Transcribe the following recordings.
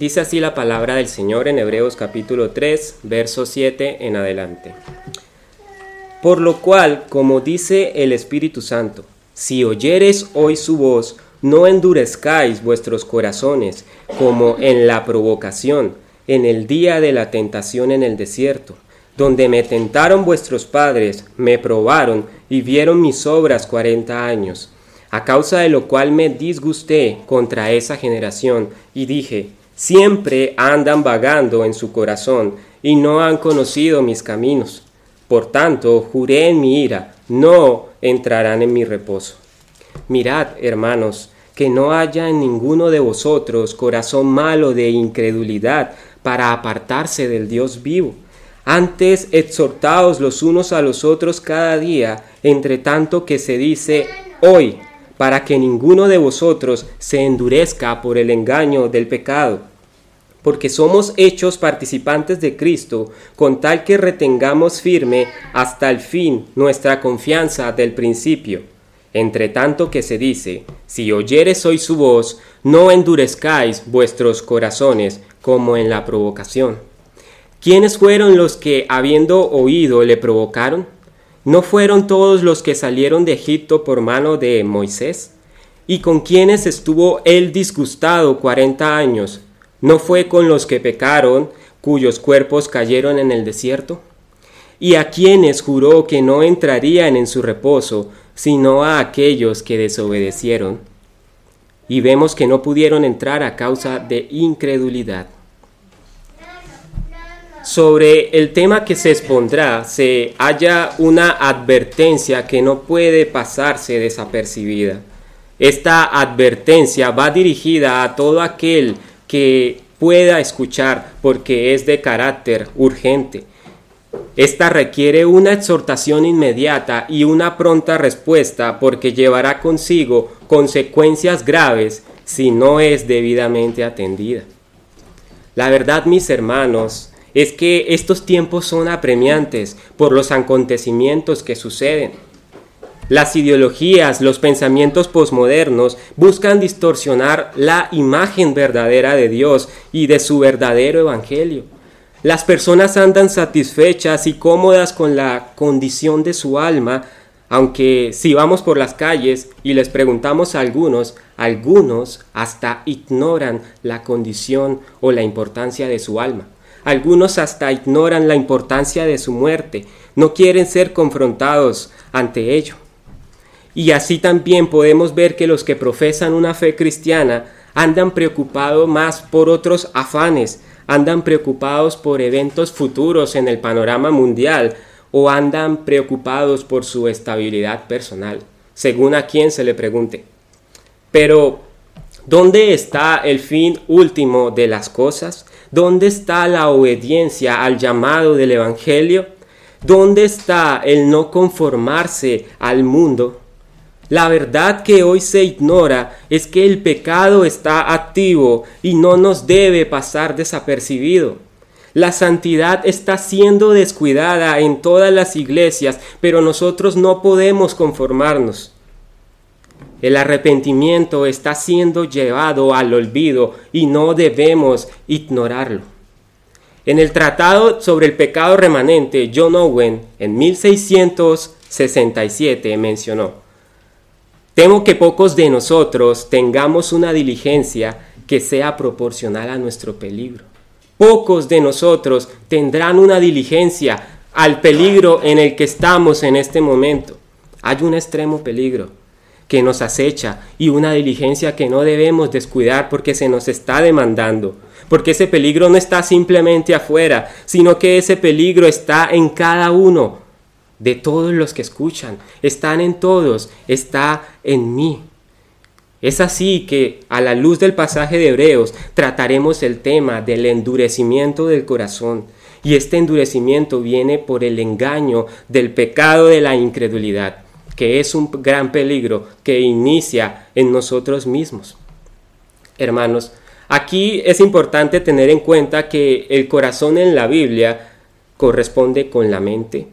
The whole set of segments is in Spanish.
Dice así la palabra del Señor en Hebreos capítulo 3, verso 7 en adelante. Por lo cual, como dice el Espíritu Santo, si oyeres hoy su voz, no endurezcáis vuestros corazones como en la provocación, en el día de la tentación en el desierto, donde me tentaron vuestros padres, me probaron y vieron mis obras cuarenta años, a causa de lo cual me disgusté contra esa generación y dije, siempre andan vagando en su corazón y no han conocido mis caminos. Por tanto, juré en mi ira, no entrarán en mi reposo. Mirad, hermanos, que no haya en ninguno de vosotros corazón malo de incredulidad para apartarse del Dios vivo. Antes exhortaos los unos a los otros cada día, entre tanto que se dice hoy, para que ninguno de vosotros se endurezca por el engaño del pecado. Porque somos hechos participantes de Cristo, con tal que retengamos firme hasta el fin nuestra confianza del principio. Entre tanto que se dice, si oyeres hoy su voz, no endurezcáis vuestros corazones como en la provocación. ¿Quiénes fueron los que, habiendo oído, le provocaron? ¿No fueron todos los que salieron de Egipto por mano de Moisés? ¿Y con quienes estuvo él disgustado cuarenta años? ¿No fue con los que pecaron, cuyos cuerpos cayeron en el desierto? ¿Y a quienes juró que no entrarían en su reposo, sino a aquellos que desobedecieron, y vemos que no pudieron entrar a causa de incredulidad. Sobre el tema que se expondrá se halla una advertencia que no puede pasarse desapercibida. Esta advertencia va dirigida a todo aquel que pueda escuchar porque es de carácter urgente esta requiere una exhortación inmediata y una pronta respuesta porque llevará consigo consecuencias graves si no es debidamente atendida. La verdad, mis hermanos, es que estos tiempos son apremiantes por los acontecimientos que suceden. Las ideologías, los pensamientos posmodernos buscan distorsionar la imagen verdadera de Dios y de su verdadero evangelio las personas andan satisfechas y cómodas con la condición de su alma, aunque si vamos por las calles y les preguntamos a algunos, algunos hasta ignoran la condición o la importancia de su alma. Algunos hasta ignoran la importancia de su muerte, no quieren ser confrontados ante ello. Y así también podemos ver que los que profesan una fe cristiana andan preocupados más por otros afanes, andan preocupados por eventos futuros en el panorama mundial o andan preocupados por su estabilidad personal, según a quien se le pregunte. Pero, ¿dónde está el fin último de las cosas? ¿Dónde está la obediencia al llamado del Evangelio? ¿Dónde está el no conformarse al mundo? La verdad que hoy se ignora es que el pecado está activo y no nos debe pasar desapercibido. La santidad está siendo descuidada en todas las iglesias, pero nosotros no podemos conformarnos. El arrepentimiento está siendo llevado al olvido y no debemos ignorarlo. En el Tratado sobre el Pecado Remanente, John Owen, en 1667, mencionó, Temo que pocos de nosotros tengamos una diligencia que sea proporcional a nuestro peligro. Pocos de nosotros tendrán una diligencia al peligro en el que estamos en este momento. Hay un extremo peligro que nos acecha y una diligencia que no debemos descuidar porque se nos está demandando, porque ese peligro no está simplemente afuera, sino que ese peligro está en cada uno de todos los que escuchan, están en todos, está en mí. Es así que a la luz del pasaje de Hebreos trataremos el tema del endurecimiento del corazón. Y este endurecimiento viene por el engaño del pecado de la incredulidad, que es un gran peligro que inicia en nosotros mismos. Hermanos, aquí es importante tener en cuenta que el corazón en la Biblia corresponde con la mente,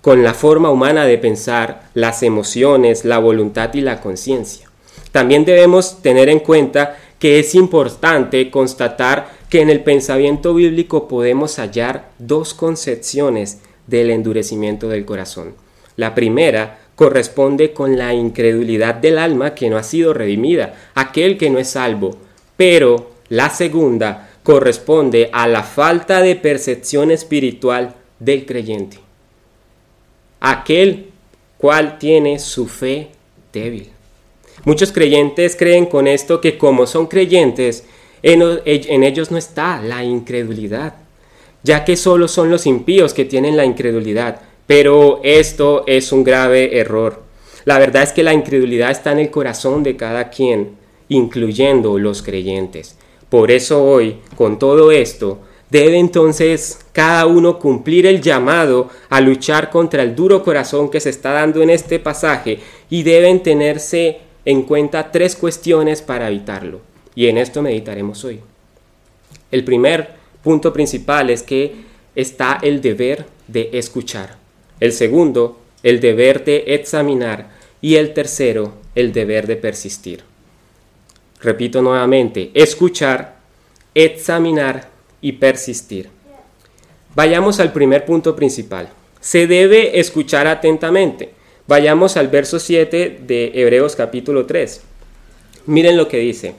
con la forma humana de pensar, las emociones, la voluntad y la conciencia. También debemos tener en cuenta que es importante constatar que en el pensamiento bíblico podemos hallar dos concepciones del endurecimiento del corazón. La primera corresponde con la incredulidad del alma que no ha sido redimida, aquel que no es salvo, pero la segunda corresponde a la falta de percepción espiritual del creyente, aquel cual tiene su fe débil. Muchos creyentes creen con esto que como son creyentes, en, ellos no está la incredulidad, ya que solo son los impíos que tienen la incredulidad. Pero esto es un grave error. La verdad es que la incredulidad está en el corazón de cada quien, incluyendo los creyentes. Por eso hoy, con todo esto, debe entonces cada uno cumplir el llamado a luchar contra el duro corazón que se está dando en este pasaje y deben tenerse en cuenta tres cuestiones para evitarlo. Y en esto meditaremos hoy. El primer punto principal es que está el deber de escuchar. El segundo, el deber de examinar. Y el tercero, el deber de persistir. Repito nuevamente, escuchar, examinar y persistir. Vayamos al primer punto principal. Se debe escuchar atentamente. Vayamos al verso 7 de Hebreos capítulo 3. Miren lo que dice.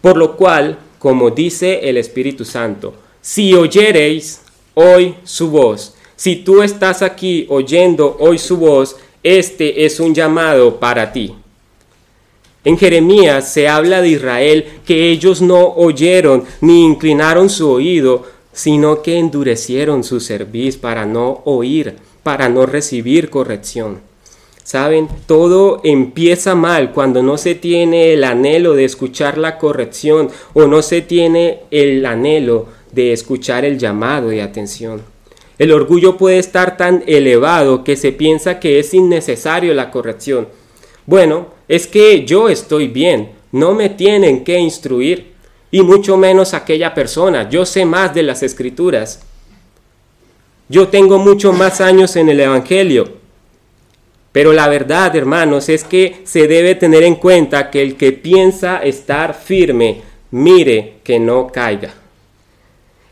Por lo cual, como dice el Espíritu Santo, si oyereis hoy su voz, si tú estás aquí oyendo hoy su voz, este es un llamado para ti. En Jeremías se habla de Israel que ellos no oyeron ni inclinaron su oído, sino que endurecieron su cerviz para no oír, para no recibir corrección. Saben, todo empieza mal cuando no se tiene el anhelo de escuchar la corrección o no se tiene el anhelo de escuchar el llamado de atención. El orgullo puede estar tan elevado que se piensa que es innecesario la corrección. Bueno, es que yo estoy bien, no me tienen que instruir, y mucho menos aquella persona, yo sé más de las escrituras. Yo tengo mucho más años en el Evangelio, pero la verdad, hermanos, es que se debe tener en cuenta que el que piensa estar firme, mire que no caiga.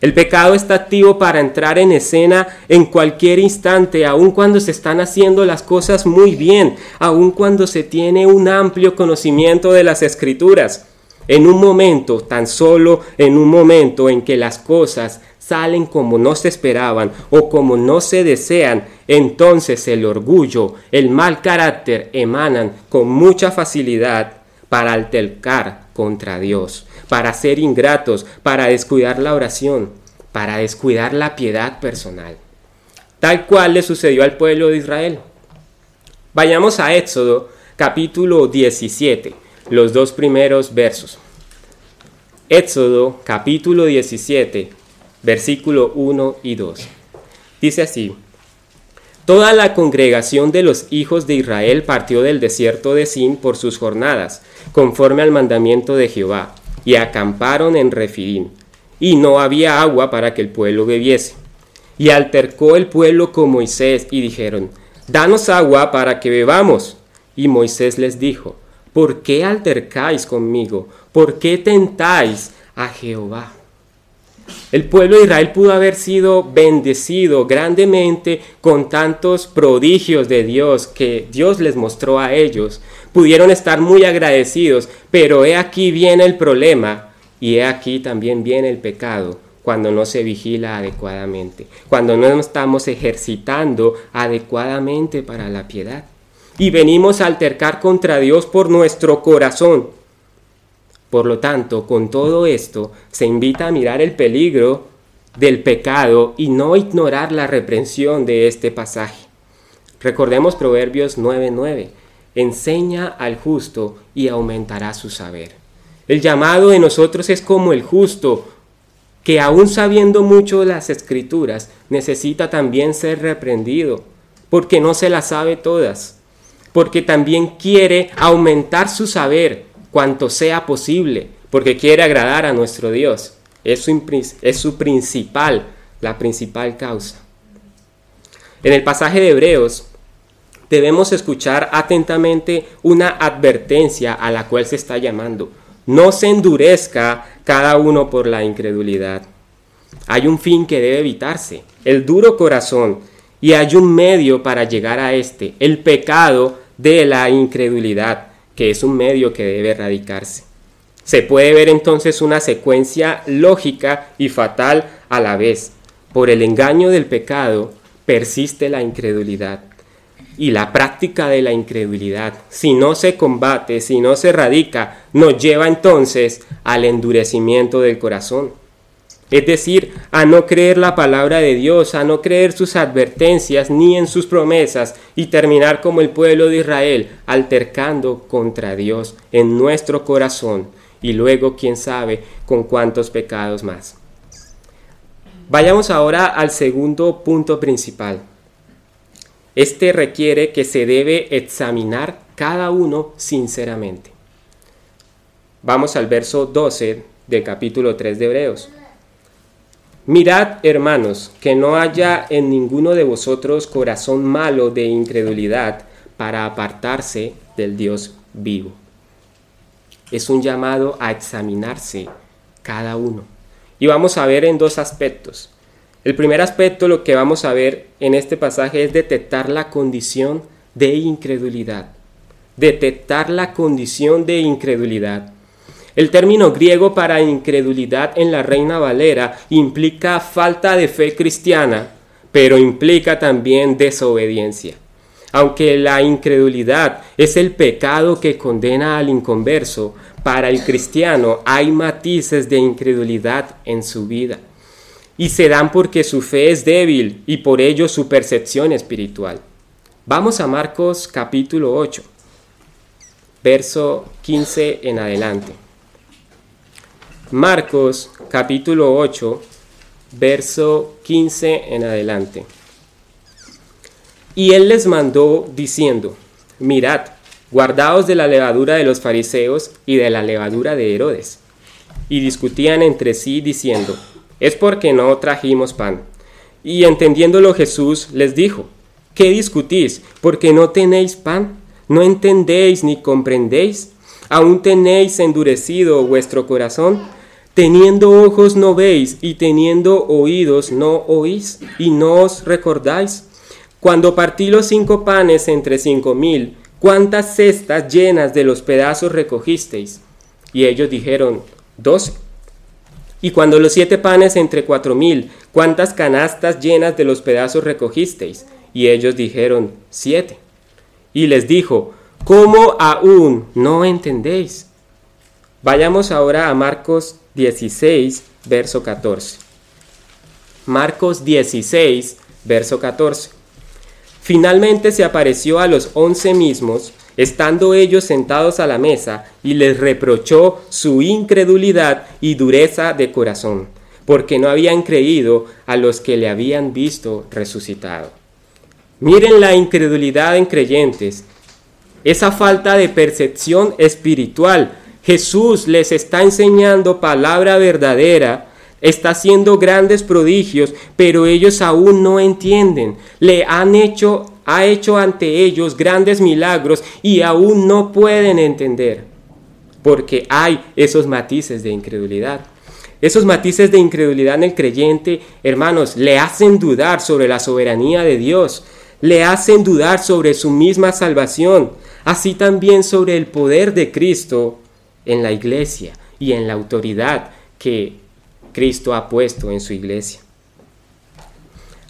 El pecado está activo para entrar en escena en cualquier instante, aun cuando se están haciendo las cosas muy bien, aun cuando se tiene un amplio conocimiento de las escrituras. En un momento, tan solo en un momento en que las cosas salen como no se esperaban o como no se desean, entonces el orgullo, el mal carácter emanan con mucha facilidad para altercar contra Dios, para ser ingratos, para descuidar la oración, para descuidar la piedad personal. Tal cual le sucedió al pueblo de Israel. Vayamos a Éxodo capítulo 17, los dos primeros versos. Éxodo capítulo 17, versículo 1 y 2. Dice así, Toda la congregación de los hijos de Israel partió del desierto de Sin por sus jornadas, conforme al mandamiento de Jehová, y acamparon en Refidim, y no había agua para que el pueblo bebiese. Y altercó el pueblo con Moisés, y dijeron, Danos agua para que bebamos. Y Moisés les dijo, ¿por qué altercáis conmigo? ¿Por qué tentáis a Jehová? El pueblo de Israel pudo haber sido bendecido grandemente con tantos prodigios de Dios que Dios les mostró a ellos. Pudieron estar muy agradecidos, pero he aquí viene el problema y he aquí también viene el pecado cuando no se vigila adecuadamente, cuando no estamos ejercitando adecuadamente para la piedad. Y venimos a altercar contra Dios por nuestro corazón, por lo tanto, con todo esto, se invita a mirar el peligro del pecado y no ignorar la reprensión de este pasaje. Recordemos Proverbios 9:9. Enseña al justo y aumentará su saber. El llamado de nosotros es como el justo, que aún sabiendo mucho las escrituras, necesita también ser reprendido, porque no se las sabe todas, porque también quiere aumentar su saber, cuanto sea posible, porque quiere agradar a nuestro Dios. Es su, principal, la principal causa. En el pasaje de Hebreos debemos escuchar atentamente una advertencia a la cual se está llamando. no se endurezca cada uno por la incredulidad. Hay un fin que debe evitarse, el duro corazón, y hay un medio para llegar a este, el pecado de la incredulidad, que es un medio que debe erradicarse. Se puede ver entonces una secuencia lógica y fatal a la vez. Por el engaño del pecado persiste la incredulidad. Y la práctica de la incredulidad, si no se combate, si no se erradica, nos lleva entonces al endurecimiento del corazón. Es decir, a no creer la palabra de Dios, a no creer sus advertencias ni en sus promesas y terminar como el pueblo de Israel, altercando contra Dios en nuestro corazón y luego, quién sabe, con cuántos pecados más. Vayamos ahora al segundo punto principal. Este requiere que se debe examinar cada uno sinceramente. Vamos al verso 12 del capítulo 3 de Hebreos. Mirad, hermanos, que no haya en ninguno de vosotros corazón malo de incredulidad para apartarse del Dios vivo. Es un llamado a examinarse cada uno. Y vamos a ver en dos aspectos. El primer aspecto, lo que vamos a ver en este pasaje es detectar la condición de incredulidad. Detectar la condición de incredulidad. El término griego para incredulidad en la Reina Valera implica falta de fe cristiana, pero implica también desobediencia. Aunque la incredulidad es el pecado que condena al inconverso, para el cristiano hay matices de incredulidad en su vida. Y se dan porque su fe es débil y por ello su percepción espiritual. Vamos a Marcos capítulo 8, verso 15 en adelante. Marcos capítulo 8, verso 15 en adelante. Y él les mandó diciendo, mirad, guardaos de la levadura de los fariseos y de la levadura de Herodes. Y discutían entre sí diciendo, es porque no trajimos pan. Y entendiéndolo Jesús les dijo, ¿qué discutís? Porque no tenéis pan, no entendéis ni comprendéis, aún tenéis endurecido vuestro corazón. Teniendo ojos no veis y teniendo oídos no oís y no os recordáis. Cuando partí los cinco panes entre cinco mil, ¿cuántas cestas llenas de los pedazos recogisteis? Y ellos dijeron, doce. Y cuando los siete panes entre cuatro mil, ¿cuántas canastas llenas de los pedazos recogisteis? Y ellos dijeron, siete. Y les dijo, ¿cómo aún no entendéis? Vayamos ahora a Marcos 16, verso 14. Marcos 16, verso 14. Finalmente se apareció a los once mismos, estando ellos sentados a la mesa, y les reprochó su incredulidad y dureza de corazón, porque no habían creído a los que le habían visto resucitado. Miren la incredulidad en creyentes, esa falta de percepción espiritual Jesús les está enseñando palabra verdadera, está haciendo grandes prodigios, pero ellos aún no entienden. Le han hecho, ha hecho ante ellos grandes milagros y aún no pueden entender, porque hay esos matices de incredulidad. Esos matices de incredulidad en el creyente, hermanos, le hacen dudar sobre la soberanía de Dios, le hacen dudar sobre su misma salvación, así también sobre el poder de Cristo en la iglesia y en la autoridad que Cristo ha puesto en su iglesia.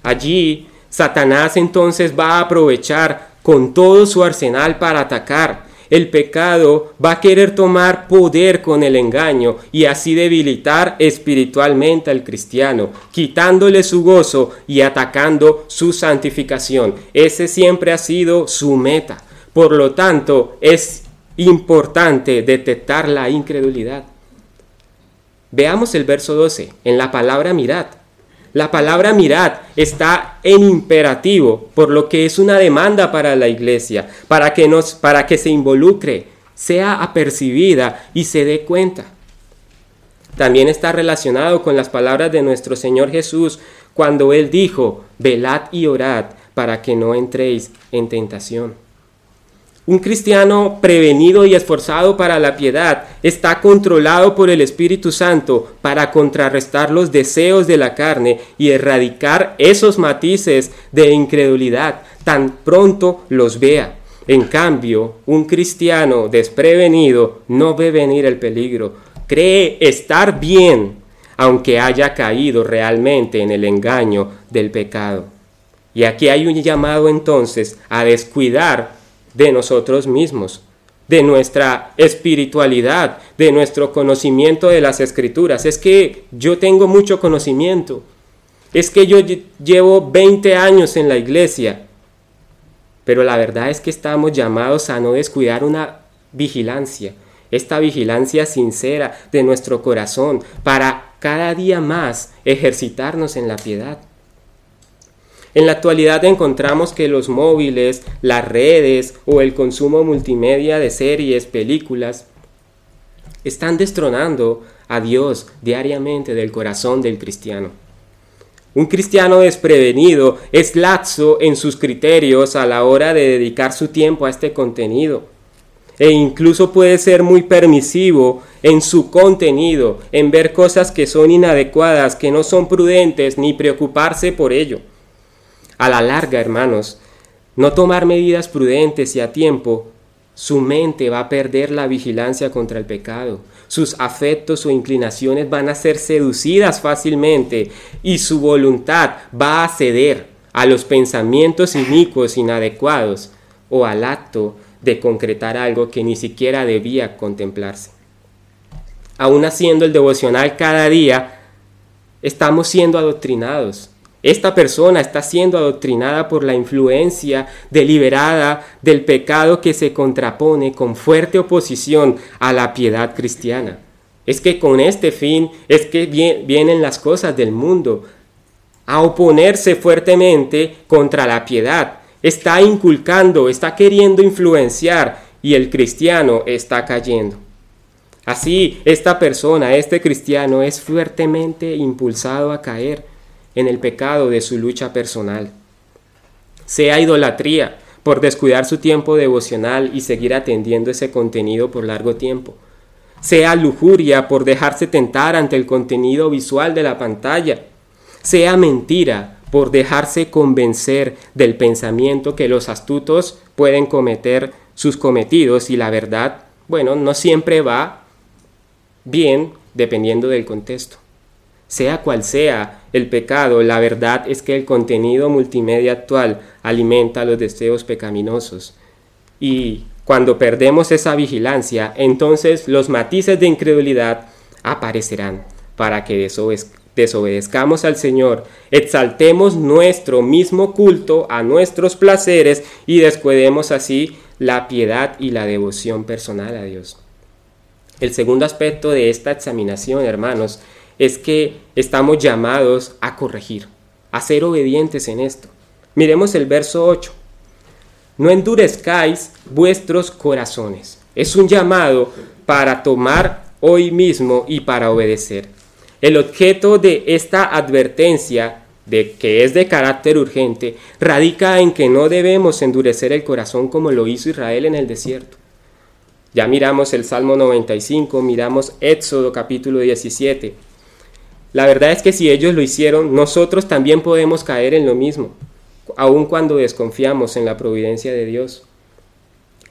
Allí Satanás entonces va a aprovechar con todo su arsenal para atacar. El pecado va a querer tomar poder con el engaño y así debilitar espiritualmente al cristiano, quitándole su gozo y atacando su santificación. Ese siempre ha sido su meta. Por lo tanto, es importante detectar la incredulidad. Veamos el verso 12, en la palabra mirad. La palabra mirad está en imperativo, por lo que es una demanda para la iglesia, para que, nos, para que se involucre, sea apercibida y se dé cuenta. También está relacionado con las palabras de nuestro Señor Jesús cuando Él dijo, velad y orad para que no entréis en tentación. Un cristiano prevenido y esforzado para la piedad está controlado por el Espíritu Santo para contrarrestar los deseos de la carne y erradicar esos matices de incredulidad tan pronto los vea. En cambio, un cristiano desprevenido no ve venir el peligro, cree estar bien, aunque haya caído realmente en el engaño del pecado. Y aquí hay un llamado entonces a descuidar de nosotros mismos, de nuestra espiritualidad, de nuestro conocimiento de las escrituras. Es que yo tengo mucho conocimiento. Es que yo llevo 20 años en la iglesia. Pero la verdad es que estamos llamados a no descuidar una vigilancia, esta vigilancia sincera de nuestro corazón para cada día más ejercitarnos en la piedad. En la actualidad encontramos que los móviles, las redes o el consumo multimedia de series, películas, están destronando a Dios diariamente del corazón del cristiano. Un cristiano desprevenido es laxo en sus criterios a la hora de dedicar su tiempo a este contenido. E incluso puede ser muy permisivo en su contenido, en ver cosas que son inadecuadas, que no son prudentes, ni preocuparse por ello. A la larga, hermanos, no tomar medidas prudentes y a tiempo, su mente va a perder la vigilancia contra el pecado. Sus afectos o inclinaciones van a ser seducidas fácilmente y su voluntad va a ceder a los pensamientos inicuos inadecuados o al acto de concretar algo que ni siquiera debía contemplarse. Aún haciendo el devocional cada día, estamos siendo adoctrinados esta persona está siendo adoctrinada por la influencia deliberada del pecado que se contrapone con fuerte oposición a la piedad cristiana. Es que con este fin es que vienen las cosas del mundo a oponerse fuertemente contra la piedad. Está inculcando, está queriendo influenciar y el cristiano está cayendo. Así, esta persona, este cristiano es fuertemente impulsado a caer en el pecado de su lucha personal. Sea idolatría por descuidar su tiempo devocional y seguir atendiendo ese contenido por largo tiempo. Sea lujuria por dejarse tentar ante el contenido visual de la pantalla. Sea mentira por dejarse convencer del pensamiento que los astutos pueden cometer sus cometidos y la verdad, bueno, no siempre va bien dependiendo del contexto. Sea cual sea el pecado, la verdad es que el contenido multimedia actual alimenta los deseos pecaminosos. Y cuando perdemos esa vigilancia, entonces los matices de incredulidad aparecerán para que desobedezcamos al Señor, exaltemos nuestro mismo culto a nuestros placeres y descuidemos así la piedad y la devoción personal a Dios. El segundo aspecto de esta examinación, hermanos, es que estamos llamados a corregir, a ser obedientes en esto. Miremos el verso 8. No endurezcáis vuestros corazones. Es un llamado para tomar hoy mismo y para obedecer. El objeto de esta advertencia de que es de carácter urgente radica en que no debemos endurecer el corazón como lo hizo Israel en el desierto. Ya miramos el Salmo 95, miramos Éxodo capítulo 17. La verdad es que si ellos lo hicieron, nosotros también podemos caer en lo mismo, aun cuando desconfiamos en la providencia de Dios.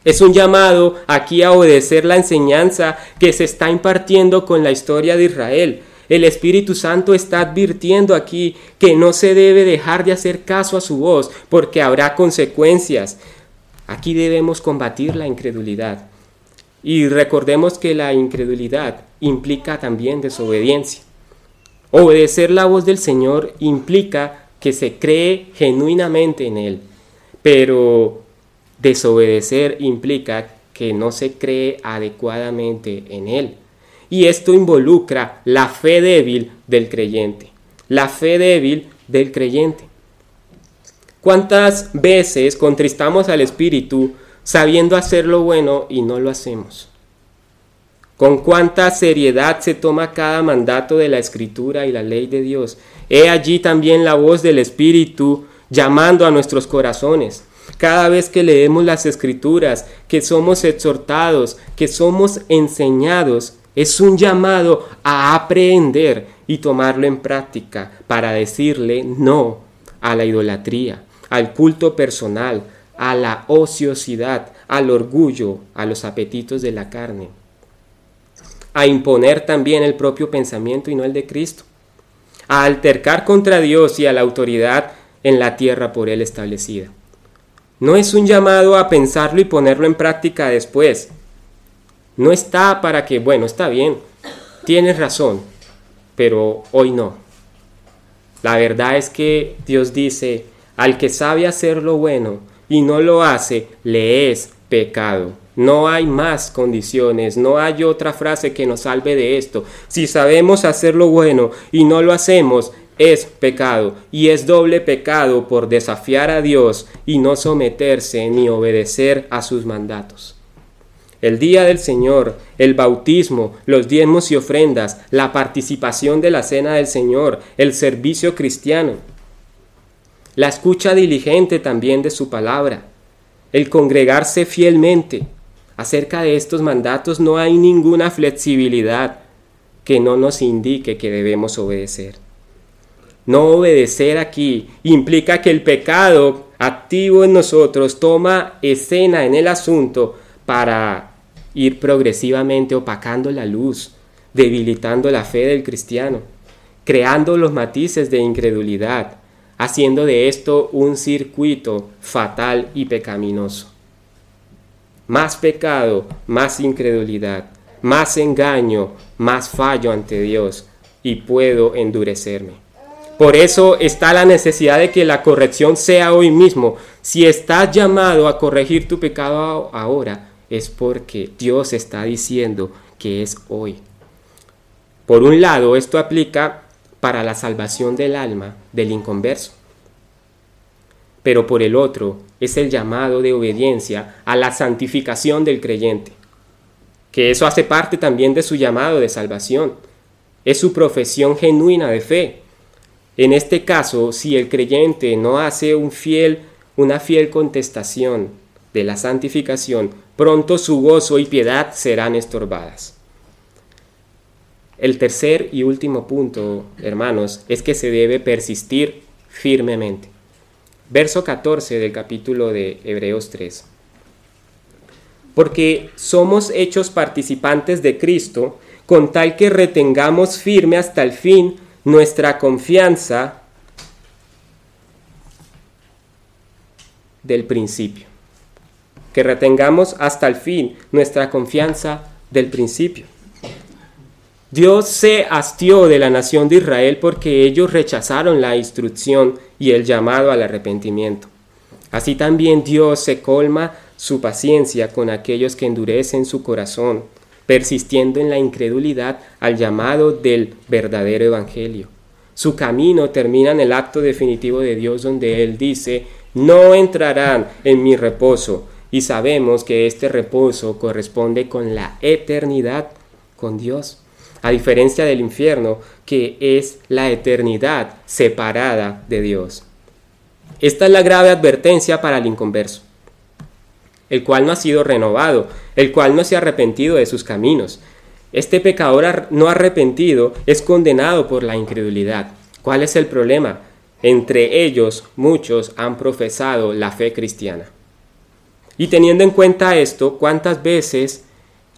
Es un llamado aquí a obedecer la enseñanza que se está impartiendo con la historia de Israel. El Espíritu Santo está advirtiendo aquí que no se debe dejar de hacer caso a su voz porque habrá consecuencias. Aquí debemos combatir la incredulidad. Y recordemos que la incredulidad implica también desobediencia. Obedecer la voz del Señor implica que se cree genuinamente en Él, pero desobedecer implica que no se cree adecuadamente en Él. Y esto involucra la fe débil del creyente, la fe débil del creyente. ¿Cuántas veces contristamos al Espíritu sabiendo hacer lo bueno y no lo hacemos? Con cuánta seriedad se toma cada mandato de la escritura y la ley de Dios. He allí también la voz del Espíritu llamando a nuestros corazones. cada vez que leemos las escrituras, que somos exhortados, que somos enseñados, es un llamado a aprender y tomarlo en práctica para decirle no a la idolatría, al culto personal, a la ociosidad, al orgullo, a los apetitos de la carne, a imponer también el propio pensamiento y no el de Cristo, a altercar contra Dios y a la autoridad en la tierra por él establecida. No es un llamado a pensarlo y ponerlo en práctica después. No está para que, bueno, está bien, tienes razón, pero hoy no. La verdad es que Dios dice, al que sabe hacer lo bueno y no lo hace, le es pecado. No hay más condiciones, no hay otra frase que nos salve de esto. Si sabemos hacer lo bueno y no lo hacemos, es pecado y es doble pecado por desafiar a Dios y no someterse ni obedecer a sus mandatos. El día del Señor, el bautismo, los diezmos y ofrendas, la participación de la cena del Señor, el servicio cristiano, la escucha diligente también de su palabra, el congregarse fielmente. Acerca de estos mandatos no hay ninguna flexibilidad que no nos indique que debemos obedecer. No obedecer aquí implica que el pecado activo en nosotros toma escena en el asunto para ir progresivamente opacando la luz, debilitando la fe del cristiano, creando los matices de incredulidad, haciendo de esto un circuito fatal y pecaminoso. Más pecado, más incredulidad, más engaño, más fallo ante Dios, y puedo endurecerme. Por eso está la necesidad de que la corrección sea hoy mismo. Si estás llamado a corregir tu pecado ahora, es porque Dios está diciendo que es hoy. Por un lado, esto aplica para la salvación del alma del inconverso. Pero por el otro, es el llamado de obediencia a la santificación del creyente, que eso hace parte también de su llamado de salvación. Es su profesión genuina de fe, en este caso, si el creyente no hace un fiel, una fiel contestación de la santificación, pronto su gozo y piedad serán estorbadas. El tercer y último punto, hermanos, es que se debe persistir firmemente. Verso 14 del capítulo de Hebreos 3. Porque somos hechos participantes de Cristo, con tal que retengamos firme hasta el fin nuestra confianza del principio. Que retengamos hasta el fin nuestra confianza del principio. Dios se hastió de la nación de Israel porque ellos rechazaron la instrucción y el llamado al arrepentimiento. Así también Dios se colma su paciencia con aquellos que endurecen su corazón persistiendo en la incredulidad al llamado del verdadero Evangelio. Su camino termina en el acto definitivo de Dios donde Él dice, no entrarán en mi reposo. Y sabemos que este reposo corresponde con la eternidad con Dios, a diferencia del infierno, que es la eternidad separada de Dios. Esta es la grave advertencia para el inconverso el cual no ha sido renovado, el cual no se ha arrepentido de sus caminos. Este pecador no arrepentido es condenado por la incredulidad. ¿Cuál es el problema? Entre ellos muchos han profesado la fe cristiana. Y teniendo en cuenta esto, ¿cuántas veces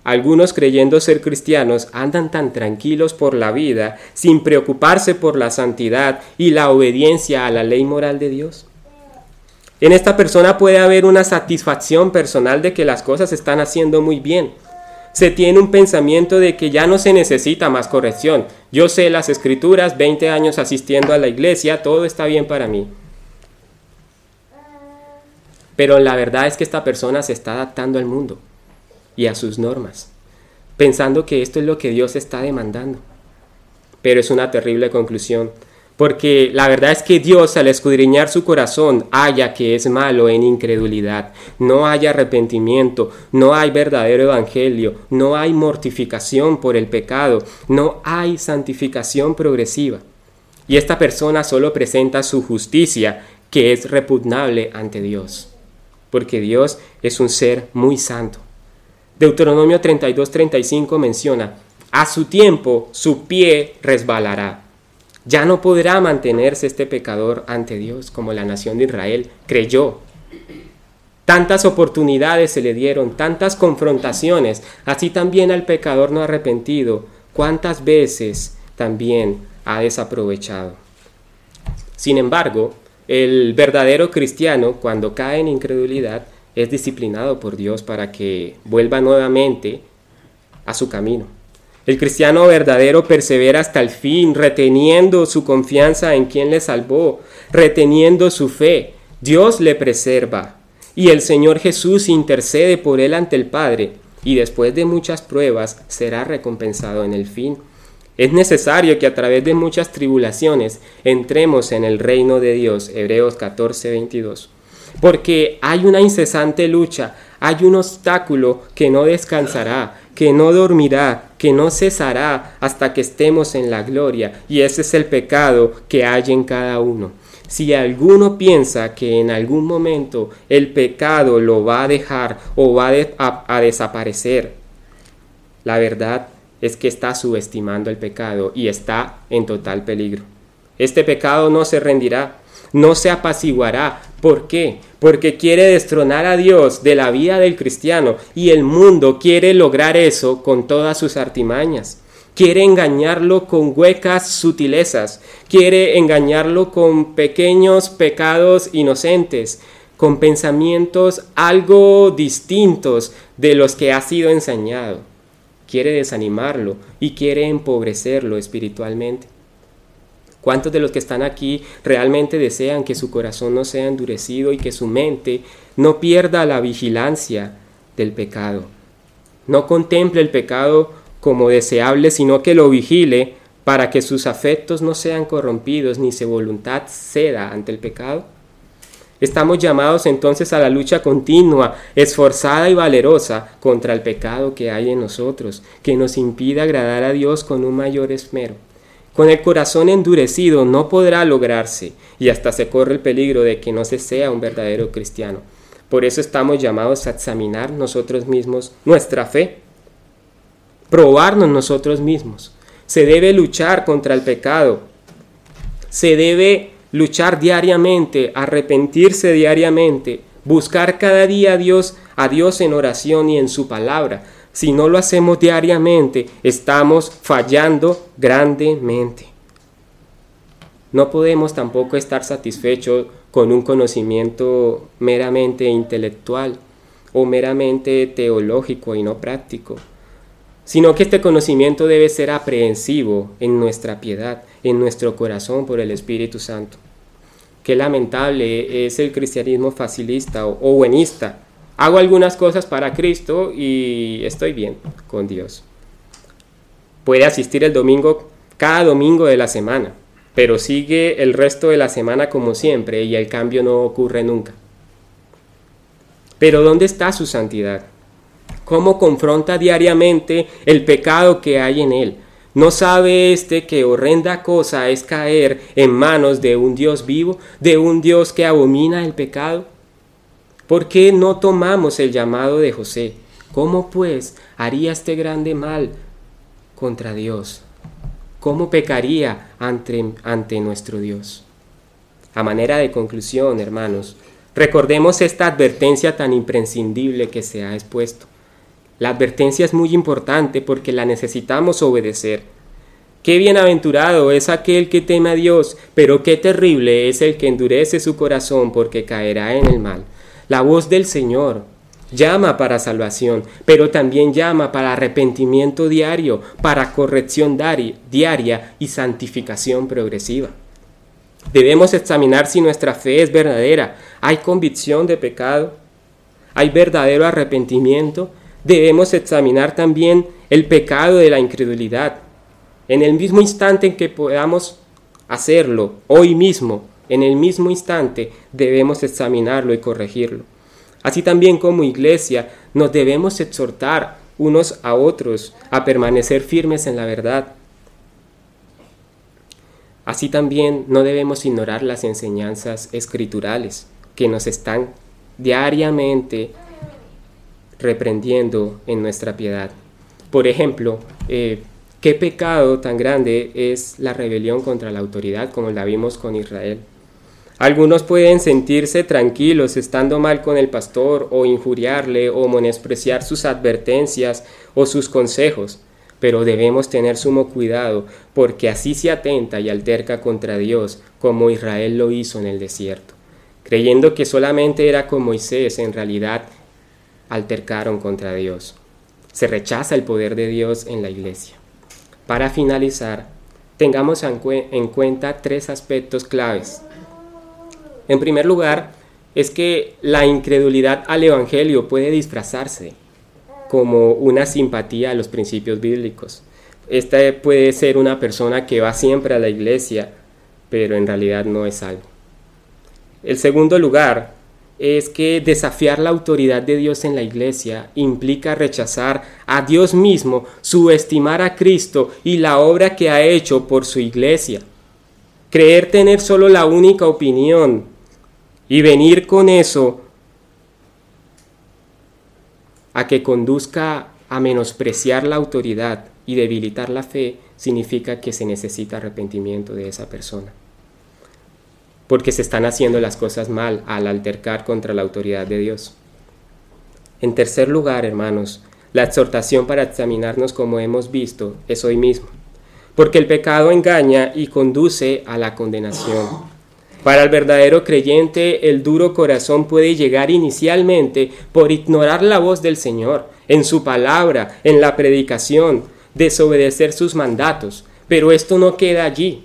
algunos creyendo ser cristianos andan tan tranquilos por la vida sin preocuparse por la santidad y la obediencia a la ley moral de Dios? En esta persona puede haber una satisfacción personal de que las cosas están haciendo muy bien. Se tiene un pensamiento de que ya no se necesita más corrección. Yo sé las escrituras, 20 años asistiendo a la iglesia, todo está bien para mí. Pero la verdad es que esta persona se está adaptando al mundo y a sus normas, pensando que esto es lo que Dios está demandando. Pero es una terrible conclusión porque la verdad es que Dios al escudriñar su corazón haya que es malo en incredulidad, no hay arrepentimiento, no hay verdadero evangelio, no hay mortificación por el pecado, no hay santificación progresiva. Y esta persona solo presenta su justicia, que es repugnable ante Dios. porque Dios es un ser muy santo. Deuteronomio 32-35 menciona, a su tiempo su pie resbalará. Ya no podrá mantenerse este pecador ante Dios como la nación de Israel creyó. Tantas oportunidades se le dieron, tantas confrontaciones, así también al pecador no arrepentido, cuántas veces también ha desaprovechado. Sin embargo, el verdadero cristiano, cuando cae en incredulidad, es disciplinado por Dios para que vuelva nuevamente a su camino. El cristiano verdadero persevera hasta el fin, reteniendo su confianza en quien le salvó, reteniendo su fe. Dios le preserva y el Señor Jesús intercede por él ante el Padre y después de muchas pruebas será recompensado en el fin. Es necesario que a través de muchas tribulaciones entremos en el reino de Dios, Hebreos 14, 22. Porque hay una incesante lucha, hay un obstáculo que no descansará, que no dormirá, que no cesará hasta que estemos en la gloria, y ese es el pecado que hay en cada uno. Si alguno piensa que en algún momento el pecado lo va a dejar o va a, a desaparecer, la verdad es que está subestimando el pecado y está en total peligro. Este pecado no se rendirá, no se apaciguará. ¿Por qué? Porque quiere destronar a Dios de la vida del cristiano y el mundo quiere lograr eso con todas sus artimañas. Quiere engañarlo con huecas sutilezas, quiere engañarlo con pequeños pecados inocentes, con pensamientos algo distintos de los que ha sido enseñado quiere desanimarlo y quiere empobrecerlo espiritualmente. ¿Cuántos de los que están aquí realmente desean que su corazón no sea endurecido y que su mente no pierda la vigilancia del pecado? No contemple el pecado como deseable, sino que lo vigile para que sus afectos no sean corrompidos ni su voluntad ceda ante el pecado. Estamos llamados entonces a la lucha continua, esforzada y valerosa contra el pecado que hay en nosotros, que nos impide agradar a Dios con un mayor esmero. Con el corazón endurecido no podrá lograrse y hasta se corre el peligro de que no se sea un verdadero cristiano. Por eso estamos llamados a examinar nosotros mismos nuestra fe, probarnos nosotros mismos. Se debe luchar contra el pecado, se debe luchar diariamente, arrepentirse diariamente, buscar cada día a Dios, a Dios en oración y en su palabra. Si no lo hacemos diariamente, estamos fallando grandemente. No podemos tampoco estar satisfechos con un conocimiento meramente intelectual o meramente teológico y no práctico, sino que este conocimiento debe ser aprehensivo en nuestra piedad, en nuestro corazón por el Espíritu Santo. Qué lamentable es el cristianismo facilista o, buenista. Hago algunas cosas para Cristo y estoy bien con Dios. Puede asistir el domingo, cada domingo de la semana, pero sigue el resto de la semana como siempre y el cambio no ocurre nunca. Pero ¿dónde está su santidad? ¿Cómo confronta diariamente el pecado que hay en él? ¿No sabe éste que horrenda cosa es caer en manos de un Dios vivo, de un Dios que abomina el pecado? ¿Por qué no tomamos el llamado de José? ¿Cómo pues haría este grande mal contra Dios? ¿Cómo pecaría ante, ante nuestro Dios? A manera de conclusión, hermanos, recordemos esta advertencia tan imprescindible que se ha expuesto. La advertencia es muy importante porque la necesitamos obedecer. Qué bienaventurado es aquel que teme a Dios, pero qué terrible es el que endurece su corazón porque caerá en el mal. La voz del Señor llama para salvación, pero también llama para arrepentimiento diario, para corrección diaria y santificación progresiva. Debemos examinar si nuestra fe es verdadera, hay convicción de pecado, hay verdadero arrepentimiento, debemos examinar también el pecado de la incredulidad. En el mismo instante en que podamos hacerlo, hoy mismo, en el mismo instante, debemos examinarlo y corregirlo. Así también como iglesia nos debemos exhortar unos a otros a permanecer firmes en la verdad. Así también no debemos ignorar las enseñanzas escriturales que nos están diariamente reprendiendo en nuestra piedad. Por ejemplo, eh, ¿qué pecado tan grande es la rebelión contra la autoridad como la vimos con Israel? Algunos pueden sentirse tranquilos estando mal con el pastor o injuriarle o menospreciar sus advertencias o sus consejos, pero debemos tener sumo cuidado porque así se atenta y alterca contra Dios como Israel lo hizo en el desierto. Creyendo que solamente era con Moisés, en realidad altercaron contra Dios. Se rechaza el poder de Dios en la iglesia. Para finalizar, tengamos en, cuenta tres aspectos claves. En primer lugar, es que la incredulidad al Evangelio puede disfrazarse como una simpatía a los principios bíblicos. Esta puede ser una persona que va siempre a la iglesia, pero en realidad no es algo. El segundo lugar es que desafiar la autoridad de Dios en la iglesia implica rechazar a Dios mismo, subestimar a Cristo y la obra que ha hecho por su iglesia. Creer tener solo la única opinión y venir con eso a que conduzca a menospreciar la autoridad y debilitar la fe significa que se necesita arrepentimiento de esa persona porque se están haciendo las cosas mal al altercar contra la autoridad de Dios. En tercer lugar, hermanos, la exhortación para examinarnos como hemos visto es hoy mismo, porque el pecado engaña y conduce a la condenación. Para el verdadero creyente, el duro corazón puede llegar inicialmente por ignorar la voz del Señor, en su palabra, en la predicación, desobedecer sus mandatos, pero esto no queda allí.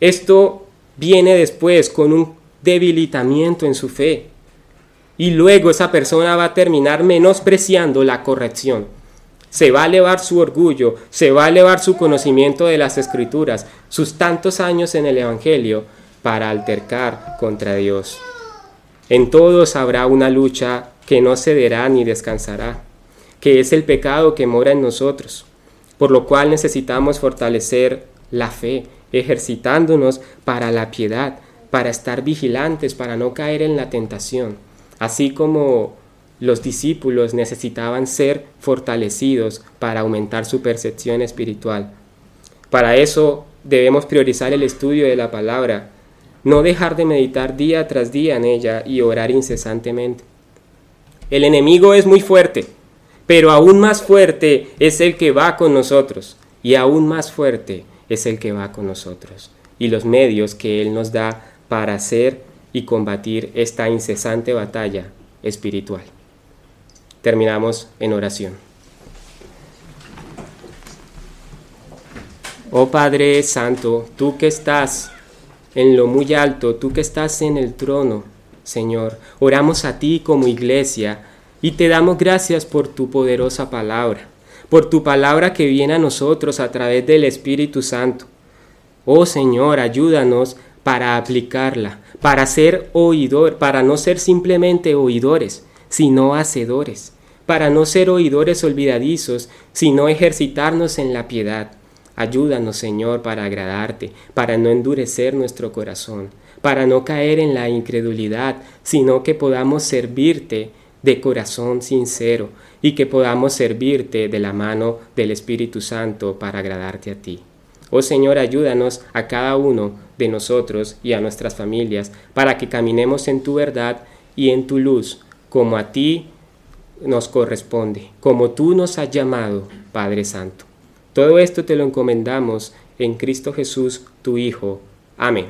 Esto viene después con un debilitamiento en su fe. Y luego esa persona va a terminar menospreciando la corrección. Se va a elevar su orgullo, se va a elevar su conocimiento de las escrituras, sus tantos años en el Evangelio, para altercar contra Dios. En todos habrá una lucha que no cederá ni descansará, que es el pecado que mora en nosotros, por lo cual necesitamos fortalecer la fe, ejercitándonos para la piedad, para estar vigilantes, para no caer en la tentación, así como los discípulos necesitaban ser fortalecidos para aumentar su percepción espiritual. Para eso debemos priorizar el estudio de la palabra, no dejar de meditar día tras día en ella y orar incesantemente. El enemigo es muy fuerte, pero aún más fuerte es el que va con nosotros, y aún más fuerte es el que va con nosotros y los medios que Él nos da para hacer y combatir esta incesante batalla espiritual. Terminamos en oración. Oh Padre Santo, tú que estás en lo muy alto, tú que estás en el trono, Señor, oramos a ti como iglesia y te damos gracias por tu poderosa palabra por tu palabra que viene a nosotros a través del Espíritu Santo. Oh Señor, ayúdanos para aplicarla, para ser oidor, para no ser simplemente oidores, sino hacedores, para no ser oidores olvidadizos, sino ejercitarnos en la piedad. Ayúdanos, Señor, para agradarte, para no endurecer nuestro corazón, para no caer en la incredulidad, sino que podamos servirte de corazón sincero, y que podamos servirte de la mano del Espíritu Santo para agradarte a ti. Oh Señor, ayúdanos a cada uno de nosotros y a nuestras familias para que caminemos en tu verdad y en tu luz, como a ti nos corresponde, como tú nos has llamado, Padre Santo. Todo esto te lo encomendamos en Cristo Jesús, tu Hijo. Amén.